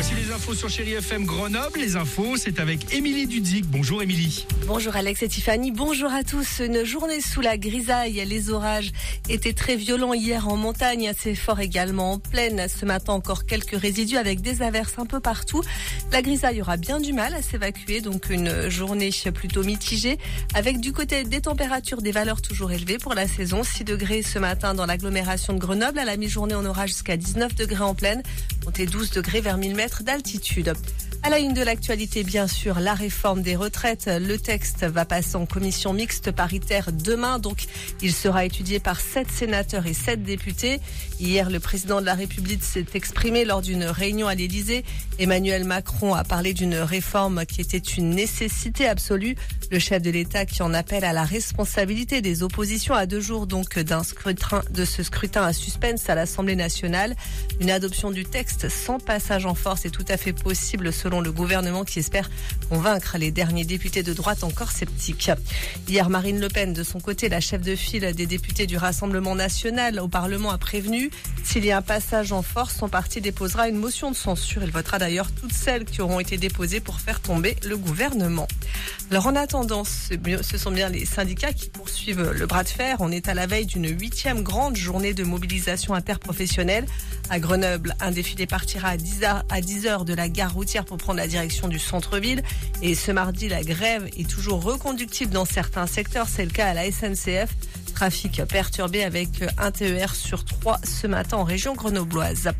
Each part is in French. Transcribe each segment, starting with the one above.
Voici les infos sur Chéri FM Grenoble. Les infos, c'est avec Émilie Dudzik. Bonjour Émilie. Bonjour Alex et Tiffany, bonjour à tous. Une journée sous la grisaille, les orages étaient très violents hier en montagne, assez forts également en plaine. Ce matin encore quelques résidus avec des averses un peu partout. La grisaille aura bien du mal à s'évacuer, donc une journée plutôt mitigée, avec du côté des températures des valeurs toujours élevées pour la saison. 6 degrés ce matin dans l'agglomération de Grenoble, à la mi-journée on aura jusqu'à 19 degrés en plaine, comptez 12 degrés vers 1000 mètres d'altitude. À la une de l'actualité, bien sûr, la réforme des retraites. Le texte va passer en commission mixte paritaire demain, donc il sera étudié par sept sénateurs et sept députés. Hier, le président de la République s'est exprimé lors d'une réunion à l'Élysée. Emmanuel Macron a parlé d'une réforme qui était une nécessité absolue. Le chef de l'État qui en appelle à la responsabilité des oppositions à deux jours donc d'un scrutin, de ce scrutin à suspense à l'Assemblée nationale. Une adoption du texte sans passage en force est tout à fait possible selon le gouvernement qui espère convaincre les derniers députés de droite encore sceptiques. Hier, Marine Le Pen, de son côté, la chef de file des députés du Rassemblement national au Parlement, a prévenu s'il y a un passage en force, son parti déposera une motion de censure. Il votera d'ailleurs toutes celles qui auront été déposées pour faire tomber le gouvernement. Alors en attendant, ce sont bien les syndicats qui poursuivent le bras de fer. On est à la veille d'une huitième grande journée de mobilisation interprofessionnelle. À Grenoble, un défilé partira à 10h, à 10 heures de la gare routière pour prendre la direction du centre-ville. Et ce mardi, la grève est toujours reconductible dans certains secteurs. C'est le cas à la SNCF. Trafic perturbé avec un TER sur trois ce matin en région grenobloise.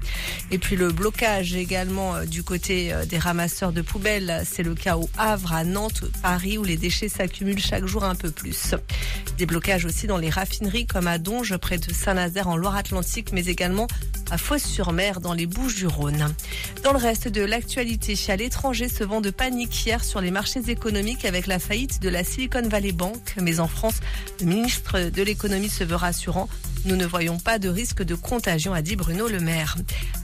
Et puis le blocage également euh, du côté euh, des ramasseurs de poubelles. C'est le cas au Havre, à Nantes, Paris où les déchets s'accumulent chaque jour un peu plus. Des blocages aussi dans les raffineries comme à Donge près de Saint-Nazaire en Loire-Atlantique mais également à Fos-sur-Mer dans les Bouches-du-Rhône. Dans le reste de l'actualité, à l'étranger, ce vent de panique hier sur les marchés économiques avec la faillite de la Silicon Valley Bank. Mais en France, le ministre de l'économie se veut rassurant. Nous ne voyons pas de risque de contagion, a dit Bruno Le Maire.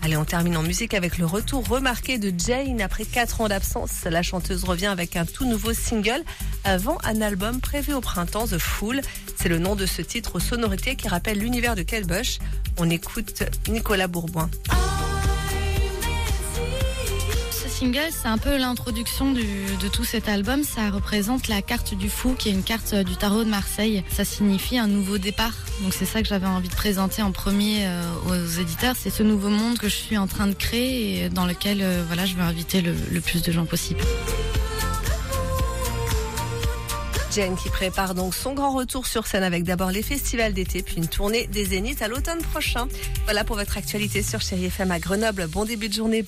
Allez, on termine en musique avec le retour remarqué de Jane après 4 ans d'absence. La chanteuse revient avec un tout nouveau single avant un album prévu au printemps, The Fool. C'est le nom de ce titre aux sonorités qui rappelle l'univers de Kate Bush. On écoute Nicolas Bourboin. Ce single, c'est un peu l'introduction de tout cet album. Ça représente la carte du fou, qui est une carte du tarot de Marseille. Ça signifie un nouveau départ. Donc c'est ça que j'avais envie de présenter en premier euh, aux éditeurs. C'est ce nouveau monde que je suis en train de créer et dans lequel euh, voilà, je veux inviter le plus de gens possible. Jen qui prépare donc son grand retour sur scène avec d'abord les festivals d'été puis une tournée des Zéniths à l'automne prochain. Voilà pour votre actualité sur Chéri FM à Grenoble. Bon début de journée.